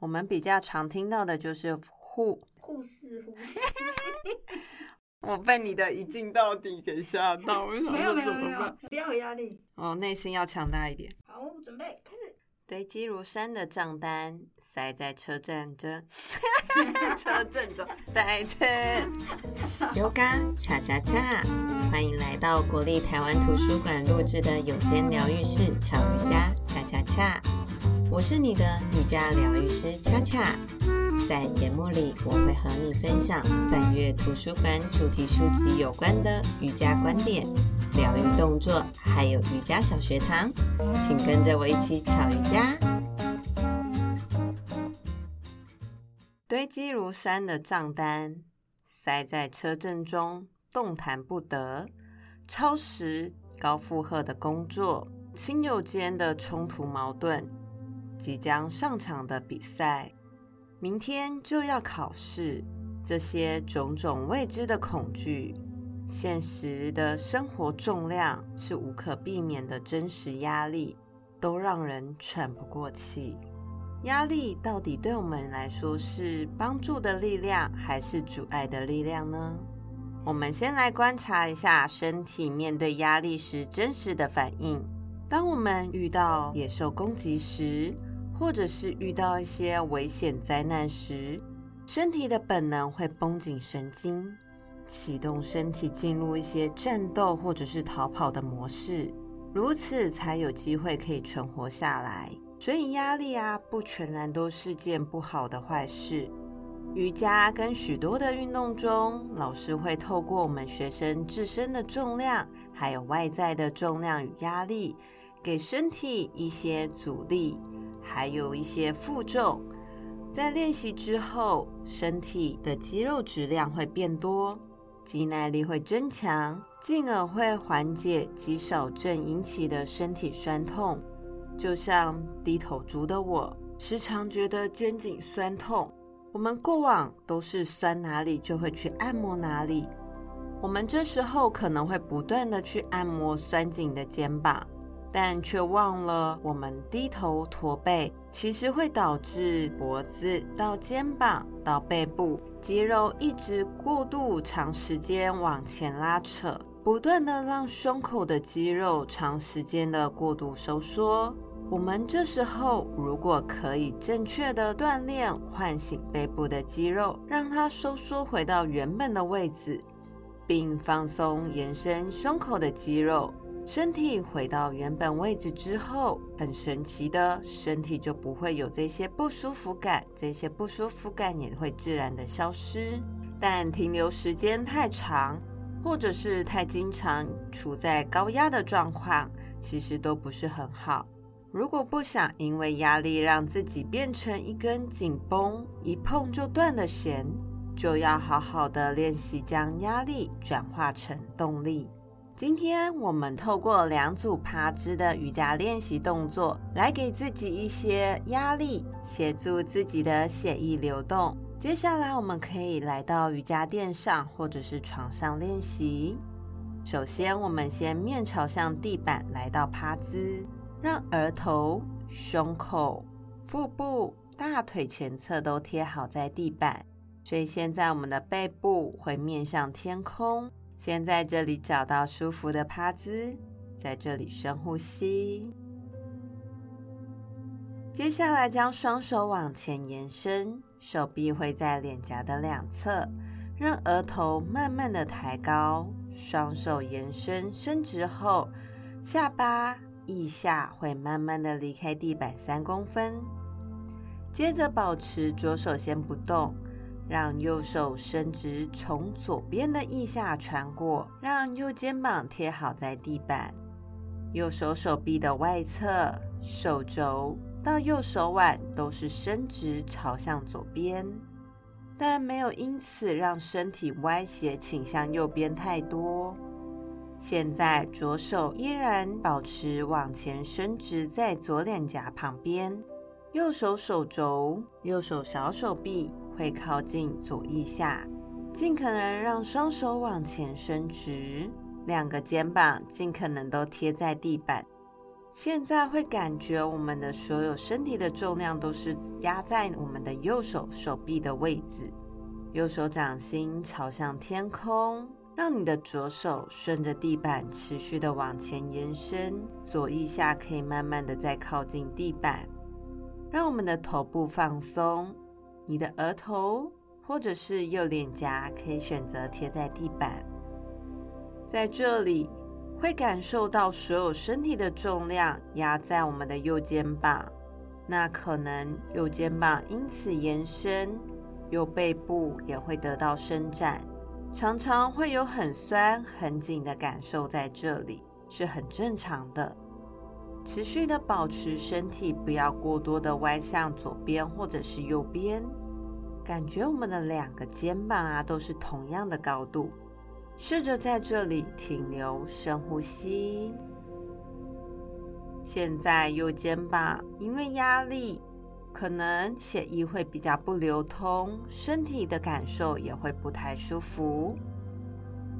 我们比较常听到的就是护护士护士。我被你的一镜到底给吓到，没有没有没有，不要有压力。哦，内心要强大一点。好，准备开始。堆积如山的账单塞在车站中，车站中再次。油嘎恰恰恰，欢迎来到国立台湾图书馆录制的有间疗愈室巧瑜伽恰恰恰。我是你的瑜伽疗愈师恰恰。在节目里，我会和你分享本月图书馆主题书籍有关的瑜伽观点。疗愈动作，还有瑜伽小学堂，请跟着我一起巧瑜伽。堆积如山的账单塞在车阵中，动弹不得。超时、高负荷的工作，亲友间的冲突矛盾，即将上场的比赛，明天就要考试，这些种种未知的恐惧。现实的生活重量是无可避免的真实压力，都让人喘不过气。压力到底对我们来说是帮助的力量，还是阻碍的力量呢？我们先来观察一下身体面对压力时真实的反应。当我们遇到野兽攻击时，或者是遇到一些危险灾难时，身体的本能会绷紧神经。启动身体进入一些战斗或者是逃跑的模式，如此才有机会可以存活下来。所以压力啊，不全然都是件不好的坏事。瑜伽跟许多的运动中，老师会透过我们学生自身的重量，还有外在的重量与压力，给身体一些阻力，还有一些负重。在练习之后，身体的肌肉质量会变多。肌耐力会增强，进而会缓解肌少症引起的身体酸痛。就像低头族的我，时常觉得肩颈酸痛。我们过往都是酸哪里就会去按摩哪里，我们这时候可能会不断的去按摩酸紧的肩膀。但却忘了，我们低头驼背，其实会导致脖子到肩膀到背部肌肉一直过度长时间往前拉扯，不断的让胸口的肌肉长时间的过度收缩。我们这时候如果可以正确的锻炼，唤醒背部的肌肉，让它收缩回到原本的位置，并放松延伸胸口的肌肉。身体回到原本位置之后，很神奇的，身体就不会有这些不舒服感，这些不舒服感也会自然的消失。但停留时间太长，或者是太经常处在高压的状况，其实都不是很好。如果不想因为压力让自己变成一根紧绷、一碰就断的弦，就要好好的练习将压力转化成动力。今天我们透过两组趴姿的瑜伽练习动作，来给自己一些压力，协助自己的血液流动。接下来我们可以来到瑜伽垫上或者是床上练习。首先，我们先面朝向地板来到趴姿，让额头、胸口、腹部、大腿前侧都贴好在地板。所以现在我们的背部会面向天空。先在这里找到舒服的趴姿，在这里深呼吸。接下来将双手往前延伸，手臂会在脸颊的两侧，让额头慢慢的抬高。双手延伸伸直后，下巴、腋下会慢慢的离开地板三公分。接着保持左手先不动。让右手伸直，从左边的腋下穿过，让右肩膀贴好在地板。右手手臂的外侧、手肘到右手腕都是伸直，朝向左边，但没有因此让身体歪斜倾向右边太多。现在左手依然保持往前伸直在左脸颊旁边，右手手肘、右手小手臂。会靠近左腋下，尽可能让双手往前伸直，两个肩膀尽可能都贴在地板。现在会感觉我们的所有身体的重量都是压在我们的右手手臂的位置，右手掌心朝向天空，让你的左手顺着地板持续的往前延伸，左腋下可以慢慢的再靠近地板，让我们的头部放松，你的额头或者是右脸颊可以选择贴在地板，在这里。会感受到所有身体的重量压在我们的右肩膀，那可能右肩膀因此延伸，右背部也会得到伸展，常常会有很酸很紧的感受在这里，是很正常的。持续的保持身体不要过多的歪向左边或者是右边，感觉我们的两个肩膀啊都是同样的高度。试着在这里停留，深呼吸。现在右肩膀因为压力，可能血液会比较不流通，身体的感受也会不太舒服。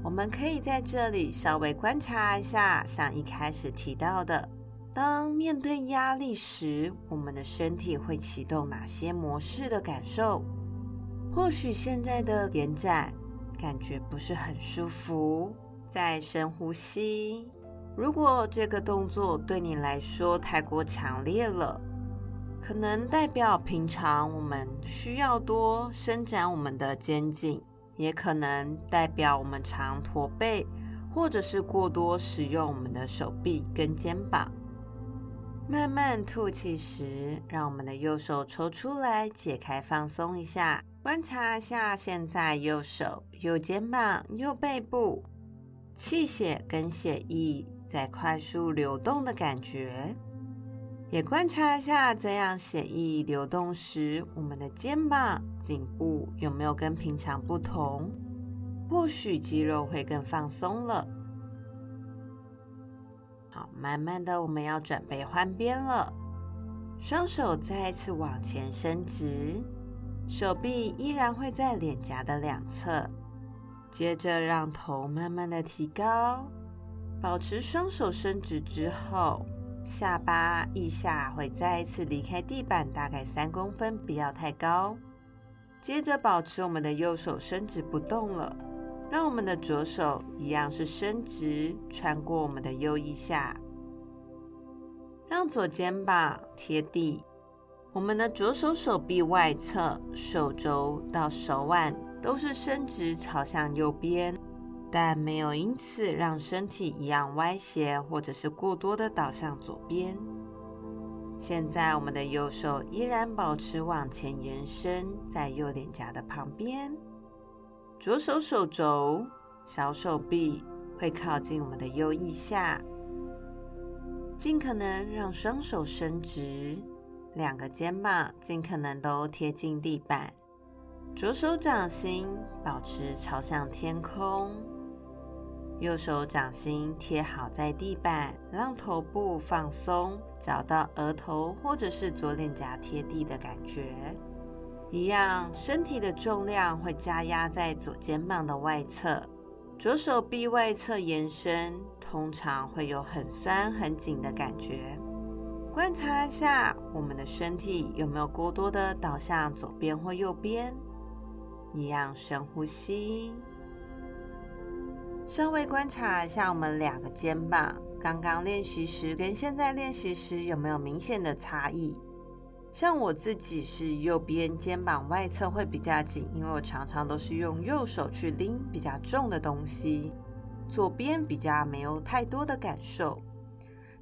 我们可以在这里稍微观察一下，像一开始提到的，当面对压力时，我们的身体会启动哪些模式的感受？或许现在的延展。感觉不是很舒服，再深呼吸。如果这个动作对你来说太过强烈了，可能代表平常我们需要多伸展我们的肩颈，也可能代表我们常驼背，或者是过多使用我们的手臂跟肩膀。慢慢吐气时，让我们的右手抽出来，解开，放松一下。观察一下现在右手、右肩膀、右背部气血跟血液在快速流动的感觉，也观察一下这样血液流动时，我们的肩膀、颈部有没有跟平常不同？或许肌肉会更放松了。好，慢慢的我们要准备换边了，双手再次往前伸直。手臂依然会在脸颊的两侧，接着让头慢慢的提高，保持双手伸直之后，下巴、腋下会再一次离开地板，大概三公分，不要太高。接着保持我们的右手伸直不动了，让我们的左手一样是伸直，穿过我们的右腋下，让左肩膀贴地。我们的左手手臂外侧、手肘到手腕都是伸直朝向右边，但没有因此让身体一样歪斜或者是过多的倒向左边。现在我们的右手依然保持往前延伸，在右脸颊的旁边，左手手肘、小手臂会靠近我们的右腋下，尽可能让双手伸直。两个肩膀尽可能都贴近地板，左手掌心保持朝向天空，右手掌心贴好在地板，让头部放松，找到额头或者是左脸颊贴地的感觉。一样，身体的重量会加压在左肩膀的外侧，左手臂外侧延伸，通常会有很酸很紧的感觉。观察一下我们的身体有没有过多的倒向左边或右边，一样深呼吸。稍微观察一下我们两个肩膀，刚刚练习时跟现在练习时有没有明显的差异？像我自己是右边肩膀外侧会比较紧，因为我常常都是用右手去拎比较重的东西，左边比较没有太多的感受。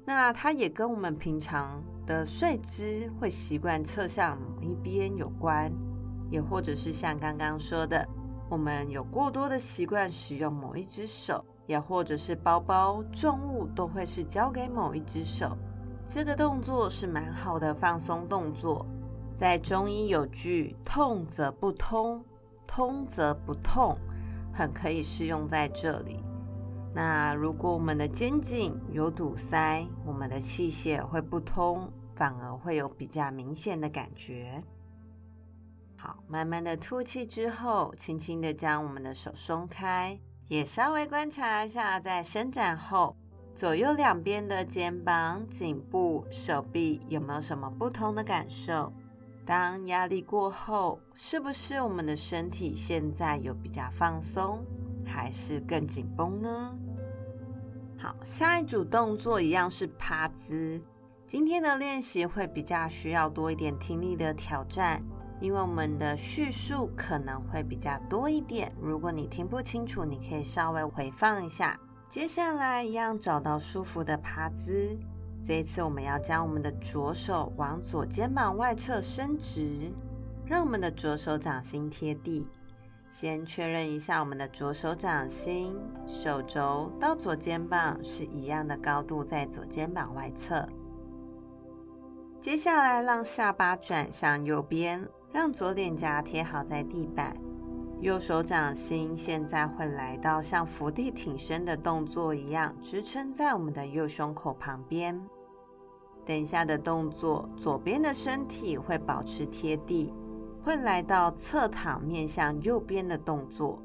那它也跟我们平常的睡姿会习惯侧向某一边有关，也或者是像刚刚说的，我们有过多的习惯使用某一只手，也或者是包包重物都会是交给某一只手。这个动作是蛮好的放松动作，在中医有句“痛则不通，通则不痛”，很可以适用在这里。那如果我们的肩颈有堵塞，我们的气血会不通，反而会有比较明显的感觉。好，慢慢的吐气之后，轻轻的将我们的手松开，也稍微观察一下，在伸展后，左右两边的肩膀、颈部、手臂有没有什么不同的感受？当压力过后，是不是我们的身体现在有比较放松，还是更紧绷呢？好，下一组动作一样是趴姿。今天的练习会比较需要多一点听力的挑战，因为我们的叙述可能会比较多一点。如果你听不清楚，你可以稍微回放一下。接下来一样找到舒服的趴姿。这一次我们要将我们的左手往左肩膀外侧伸直，让我们的左手掌心贴地。先确认一下我们的左手掌心、手肘到左肩膀是一样的高度，在左肩膀外侧。接下来让下巴转向右边，让左脸颊贴好在地板。右手掌心现在会来到像伏地挺身的动作一样，支撑在我们的右胸口旁边。等一下的动作，左边的身体会保持贴地，会来到侧躺面向右边的动作。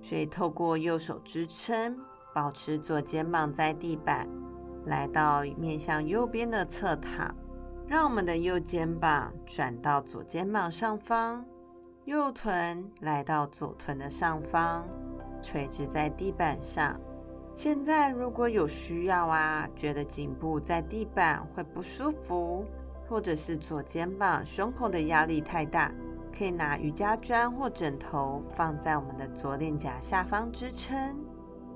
所以透过右手支撑，保持左肩膀在地板，来到面向右边的侧躺，让我们的右肩膀转到左肩膀上方。右臀来到左臀的上方，垂直在地板上。现在如果有需要啊，觉得颈部在地板会不舒服，或者是左肩膀、胸口的压力太大，可以拿瑜伽砖或枕头放在我们的左脸颊下方支撑。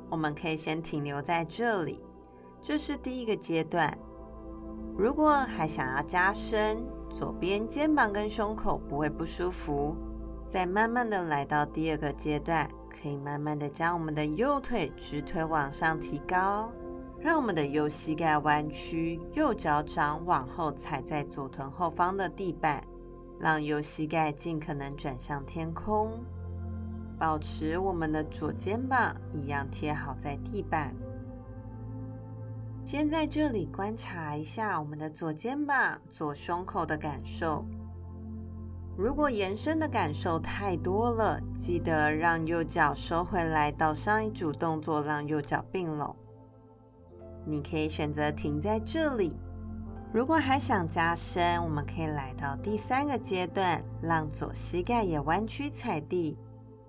我们可以先停留在这里，这是第一个阶段。如果还想要加深，左边肩膀跟胸口不会不舒服。再慢慢的来到第二个阶段，可以慢慢的将我们的右腿直腿往上提高，让我们的右膝盖弯曲，右脚掌往后踩在左臀后方的地板，让右膝盖尽可能转向天空，保持我们的左肩膀一样贴好在地板。先在这里观察一下我们的左肩膀、左胸口的感受。如果延伸的感受太多了，记得让右脚收回来，到上一组动作，让右脚并拢。你可以选择停在这里。如果还想加深，我们可以来到第三个阶段，让左膝盖也弯曲踩地，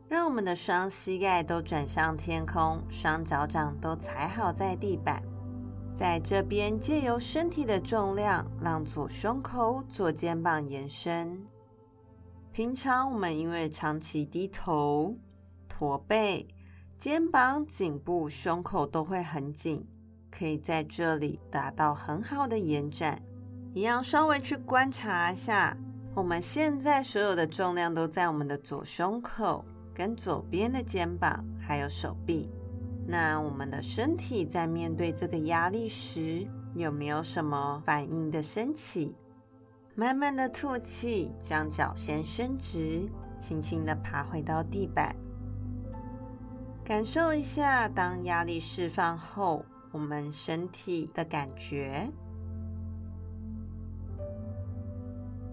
让我们的双膝盖都转向天空，双脚掌都踩好在地板。在这边借由身体的重量，让左胸口、左肩膀延伸。平常我们因为长期低头、驼背，肩膀、颈部、胸口都会很紧，可以在这里达到很好的延展。一样稍微去观察一下，我们现在所有的重量都在我们的左胸口、跟左边的肩膀，还有手臂。那我们的身体在面对这个压力时，有没有什么反应的升起？慢慢的吐气，将脚先伸直，轻轻的爬回到地板，感受一下当压力释放后，我们身体的感觉。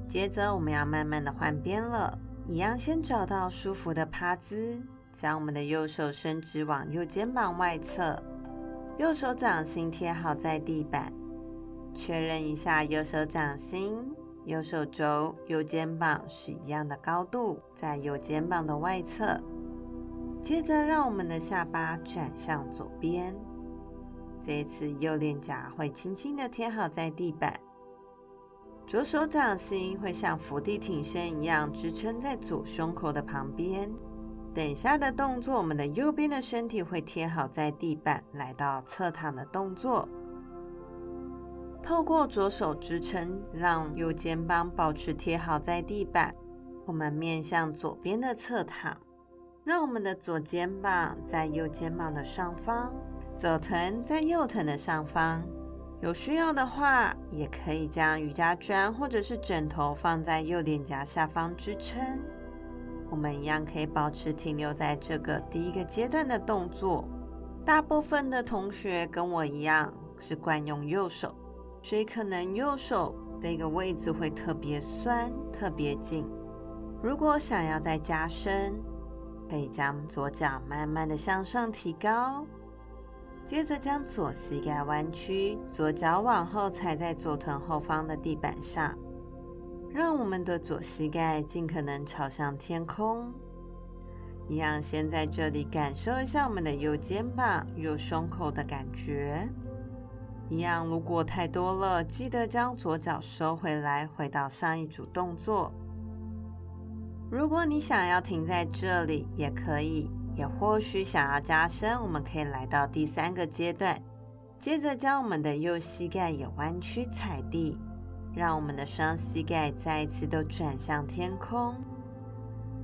接着我们要慢慢的换边了，一样先找到舒服的趴姿，将我们的右手伸直往右肩膀外侧，右手掌心贴好在地板，确认一下右手掌心。右手肘、右肩膀是一样的高度，在右肩膀的外侧。接着，让我们的下巴转向左边。这一次，右脸颊会轻轻的贴好在地板，左手掌心会像伏地挺身一样支撑在左胸口的旁边。等一下的动作，我们的右边的身体会贴好在地板，来到侧躺的动作。透过左手支撑，让右肩膀保持贴好在地板。我们面向左边的侧躺，让我们的左肩膀在右肩膀的上方，左臀在右臀的上方。有需要的话，也可以将瑜伽砖或者是枕头放在右脸颊下方支撑。我们一样可以保持停留在这个第一个阶段的动作。大部分的同学跟我一样是惯用右手。所以可能右手的一个位置会特别酸、特别紧。如果想要再加深，可以将左脚慢慢的向上提高，接着将左膝盖弯曲，左脚往后踩在左臀后方的地板上，让我们的左膝盖尽可能朝向天空。一样，先在这里感受一下我们的右肩膀、右胸口的感觉。一样，如果太多了，记得将左脚收回来，回到上一组动作。如果你想要停在这里，也可以。也或许想要加深，我们可以来到第三个阶段，接着将我们的右膝盖也弯曲踩地，让我们的双膝盖再一次都转向天空。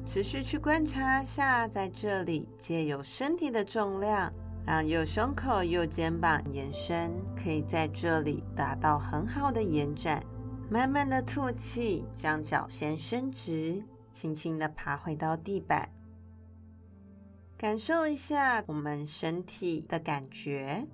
持续去观察下，在这里借由身体的重量，让右胸口、右肩膀延伸，可以在这里达到很好的延展。慢慢的吐气，将脚先伸直，轻轻的爬回到地板。感受一下我们身体的感觉。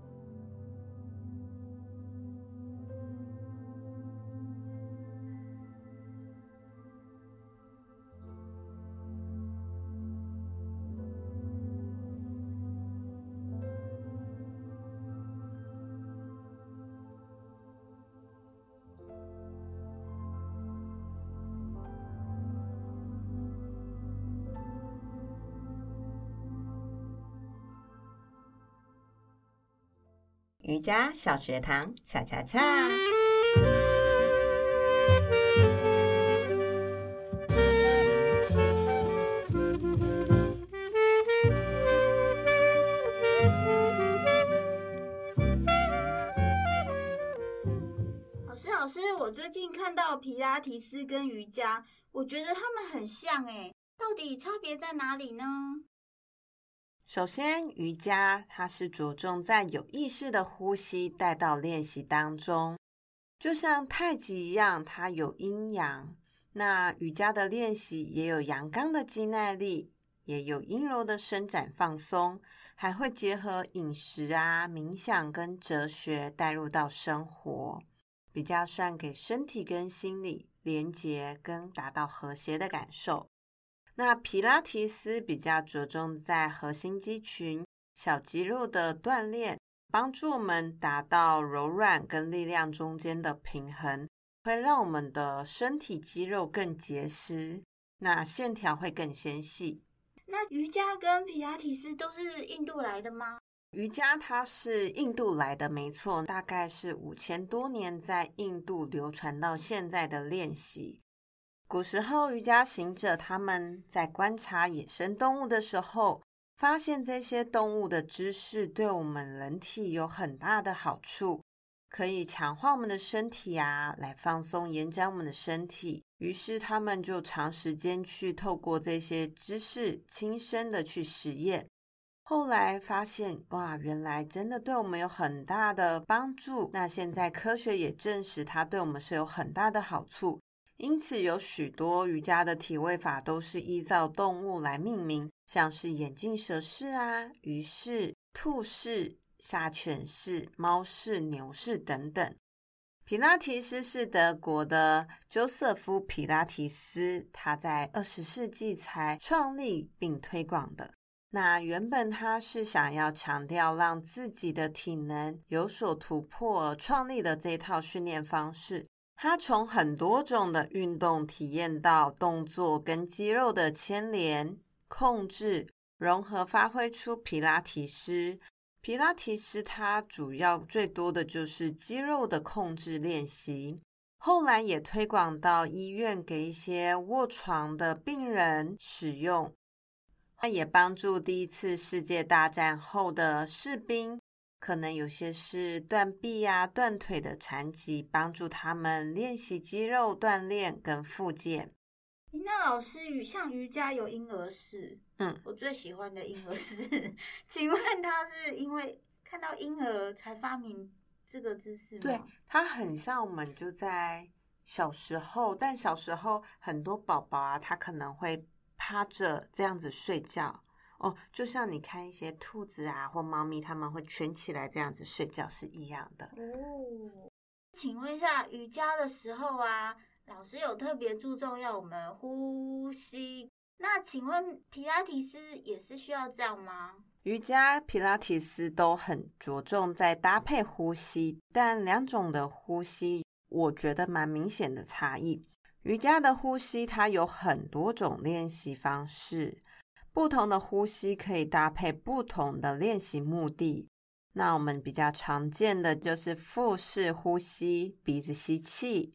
家小学堂，恰恰恰。老师，老师，我最近看到皮拉提斯跟瑜伽，我觉得他们很像诶，到底差别在哪里呢？首先，瑜伽它是着重在有意识的呼吸带到练习当中，就像太极一样，它有阴阳。那瑜伽的练习也有阳刚的肌耐力，也有阴柔的伸展放松，还会结合饮食啊、冥想跟哲学带入到生活，比较算给身体跟心理连结跟达到和谐的感受。那皮拉提斯比较着重在核心肌群、小肌肉的锻炼，帮助我们达到柔软跟力量中间的平衡，会让我们的身体肌肉更结实，那线条会更纤细。那瑜伽跟皮拉提斯都是印度来的吗？瑜伽它是印度来的，没错，大概是五千多年在印度流传到现在的练习。古时候，瑜伽行者他们在观察野生动物的时候，发现这些动物的姿势对我们人体有很大的好处，可以强化我们的身体啊，来放松、延展我们的身体。于是，他们就长时间去透过这些姿势，亲身的去实验。后来发现，哇，原来真的对我们有很大的帮助。那现在科学也证实，它对我们是有很大的好处。因此，有许多瑜伽的体位法都是依照动物来命名，像是眼镜蛇式啊、鱼式、兔式、下犬式、猫式、牛式等等。皮拉提斯是德国的乔瑟夫·皮拉提斯，他在二十世纪才创立并推广的。那原本他是想要强调让自己的体能有所突破而创立的这套训练方式。他从很多种的运动体验到动作跟肌肉的牵连、控制、融合，发挥出皮拉提斯。皮拉提斯它主要最多的就是肌肉的控制练习，后来也推广到医院给一些卧床的病人使用。那也帮助第一次世界大战后的士兵。可能有些是断臂呀、断腿的残疾，帮助他们练习肌肉锻炼跟复健。那老师，像瑜伽有婴儿式，嗯，我最喜欢的婴儿式，请问他是因为看到婴儿才发明这个姿势吗？对，它很像我们就在小时候，但小时候很多宝宝啊，他可能会趴着这样子睡觉。哦，就像你看一些兔子啊或猫咪，它们会蜷起来这样子睡觉是一样的。哦，请问一下，瑜伽的时候啊，老师有特别注重要我们呼吸？那请问皮拉提斯也是需要这样吗？瑜伽、皮拉提斯都很着重在搭配呼吸，但两种的呼吸，我觉得蛮明显的差异。瑜伽的呼吸，它有很多种练习方式，不同的呼吸可以搭配不同的练习目的。那我们比较常见的就是腹式呼吸，鼻子吸气，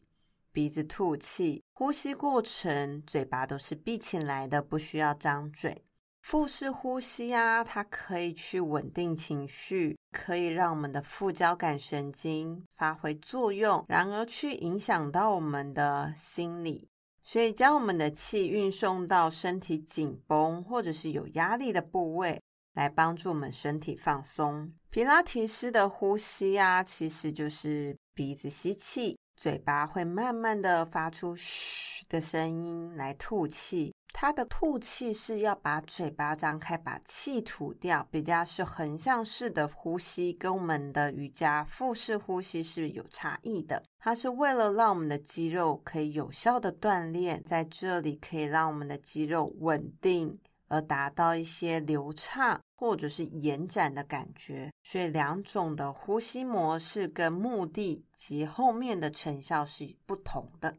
鼻子吐气，呼吸过程嘴巴都是闭起来的，不需要张嘴。腹式呼吸啊，它可以去稳定情绪，可以让我们的副交感神经发挥作用，然而去影响到我们的心理，所以将我们的气运送到身体紧绷或者是有压力的部位。来帮助我们身体放松。皮拉提斯的呼吸啊，其实就是鼻子吸气，嘴巴会慢慢的发出嘘的声音来吐气。它的吐气是要把嘴巴张开，把气吐掉，比较是横向式的呼吸，跟我们的瑜伽腹式呼吸是有差异的。它是为了让我们的肌肉可以有效的锻炼，在这里可以让我们的肌肉稳定。而达到一些流畅或者是延展的感觉，所以两种的呼吸模式跟目的及后面的成效是不同的。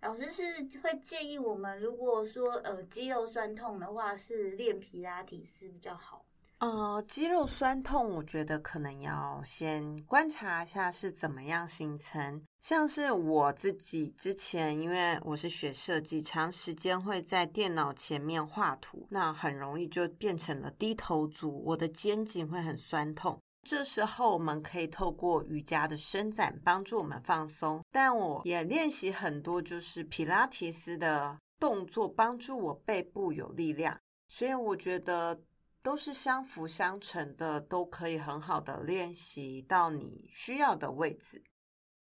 老师是会建议我们，如果说呃肌肉酸痛的话，是练皮拉提斯比较好。呃，肌肉酸痛，我觉得可能要先观察一下是怎么样形成。像是我自己之前，因为我是学设计，长时间会在电脑前面画图，那很容易就变成了低头族，我的肩颈会很酸痛。这时候我们可以透过瑜伽的伸展帮助我们放松，但我也练习很多就是皮拉提斯的动作，帮助我背部有力量。所以我觉得。都是相辅相成的，都可以很好的练习到你需要的位置。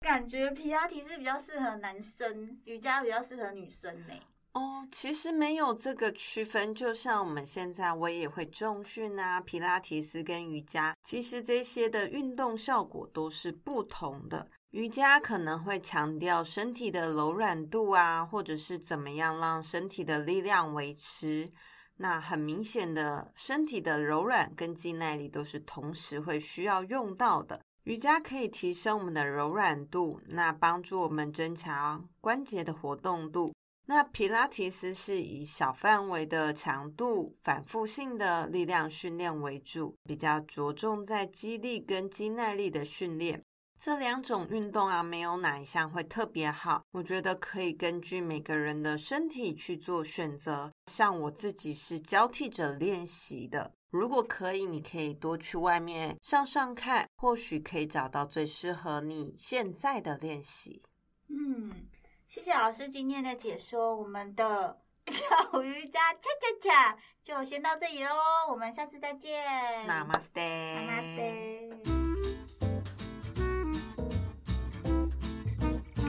感觉皮拉提是比较适合男生，瑜伽比较适合女生呢？哦，其实没有这个区分。就像我们现在，我也会重训啊，皮拉提斯跟瑜伽，其实这些的运动效果都是不同的。瑜伽可能会强调身体的柔软度啊，或者是怎么样让身体的力量维持。那很明显的，身体的柔软跟肌耐力都是同时会需要用到的。瑜伽可以提升我们的柔软度，那帮助我们增强关节的活动度。那皮拉提斯是以小范围的强度、反复性的力量训练为主，比较着重在肌力跟肌耐力的训练。这两种运动啊，没有哪一项会特别好。我觉得可以根据每个人的身体去做选择。像我自己是交替着练习的。如果可以，你可以多去外面上上看，或许可以找到最适合你现在的练习。嗯，谢谢老师今天的解说。我们的 小瑜伽恰恰恰就先到这里喽，我们下次再见。Namaste。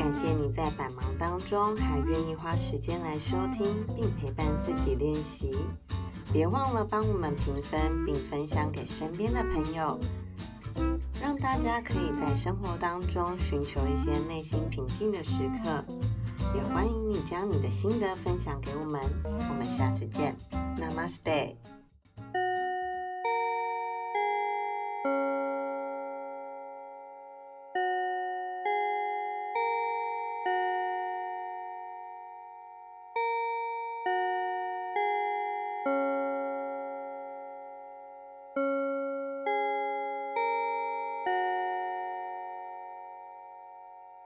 感谢你在百忙当中还愿意花时间来收听并陪伴自己练习，别忘了帮我们评分并分享给身边的朋友，让大家可以在生活当中寻求一些内心平静的时刻。也欢迎你将你的心得分享给我们，我们下次见，Namaste。